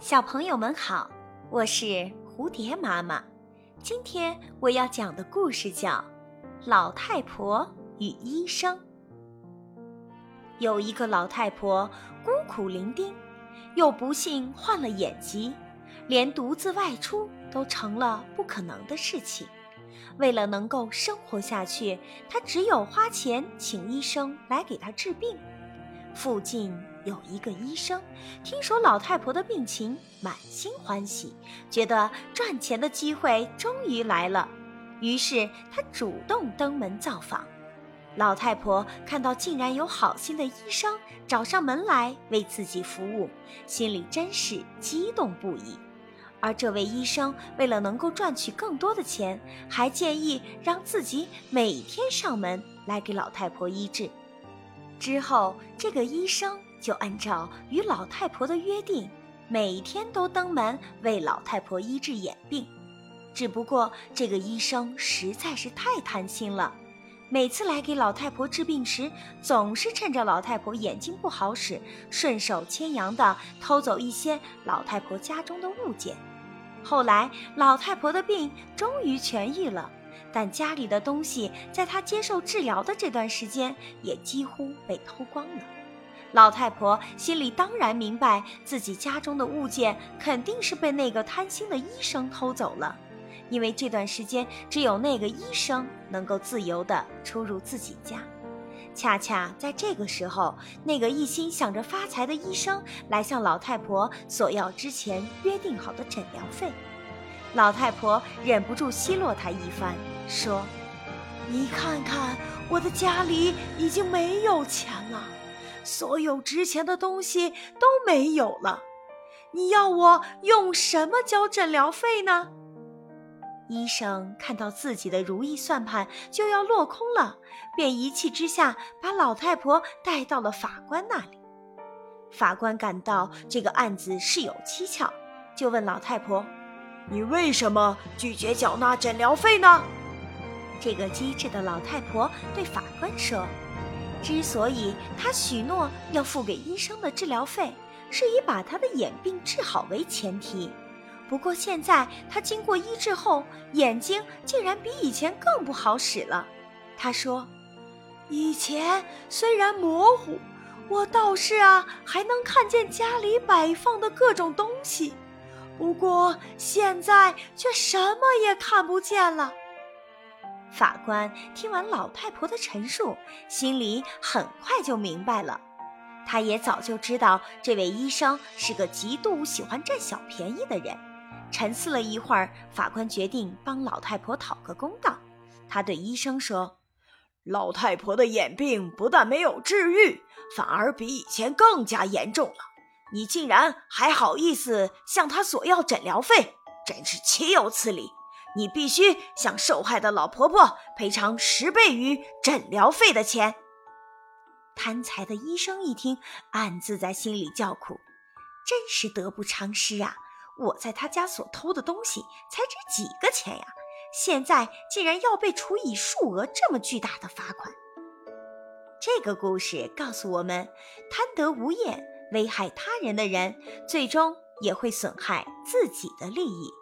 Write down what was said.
小朋友们好，我是蝴蝶妈妈。今天我要讲的故事叫《老太婆与医生》。有一个老太婆孤苦伶仃，又不幸患了眼疾，连独自外出都成了不可能的事情。为了能够生活下去，她只有花钱请医生来给她治病。附近有一个医生，听说老太婆的病情，满心欢喜，觉得赚钱的机会终于来了，于是他主动登门造访。老太婆看到竟然有好心的医生找上门来为自己服务，心里真是激动不已。而这位医生为了能够赚取更多的钱，还建议让自己每天上门来给老太婆医治。之后，这个医生就按照与老太婆的约定，每天都登门为老太婆医治眼病。只不过，这个医生实在是太贪心了，每次来给老太婆治病时，总是趁着老太婆眼睛不好使，顺手牵羊的偷走一些老太婆家中的物件。后来，老太婆的病终于痊愈了。但家里的东西在他接受治疗的这段时间也几乎被偷光了。老太婆心里当然明白，自己家中的物件肯定是被那个贪心的医生偷走了，因为这段时间只有那个医生能够自由地出入自己家。恰恰在这个时候，那个一心想着发财的医生来向老太婆索要之前约定好的诊疗费。老太婆忍不住奚落他一番。说：“你看看，我的家里已经没有钱了，所有值钱的东西都没有了。你要我用什么交诊疗费呢？”医生看到自己的如意算盘就要落空了，便一气之下把老太婆带到了法官那里。法官感到这个案子事有蹊跷，就问老太婆：“你为什么拒绝缴纳诊疗费呢？”这个机智的老太婆对法官说：“之所以她许诺要付给医生的治疗费，是以把她的眼病治好为前提。不过现在她经过医治后，眼睛竟然比以前更不好使了。”她说：“以前虽然模糊，我倒是啊还能看见家里摆放的各种东西，不过现在却什么也看不见了。”法官听完老太婆的陈述，心里很快就明白了。他也早就知道这位医生是个极度喜欢占小便宜的人。沉思了一会儿，法官决定帮老太婆讨个公道。他对医生说：“老太婆的眼病不但没有治愈，反而比以前更加严重了。你竟然还好意思向他索要诊疗费，真是岂有此理！”你必须向受害的老婆婆赔偿十倍于诊疗费的钱。贪财的医生一听，暗自在心里叫苦：“真是得不偿失啊！我在他家所偷的东西才值几个钱呀，现在竟然要被处以数额这么巨大的罚款。”这个故事告诉我们：贪得无厌、危害他人的人，最终也会损害自己的利益。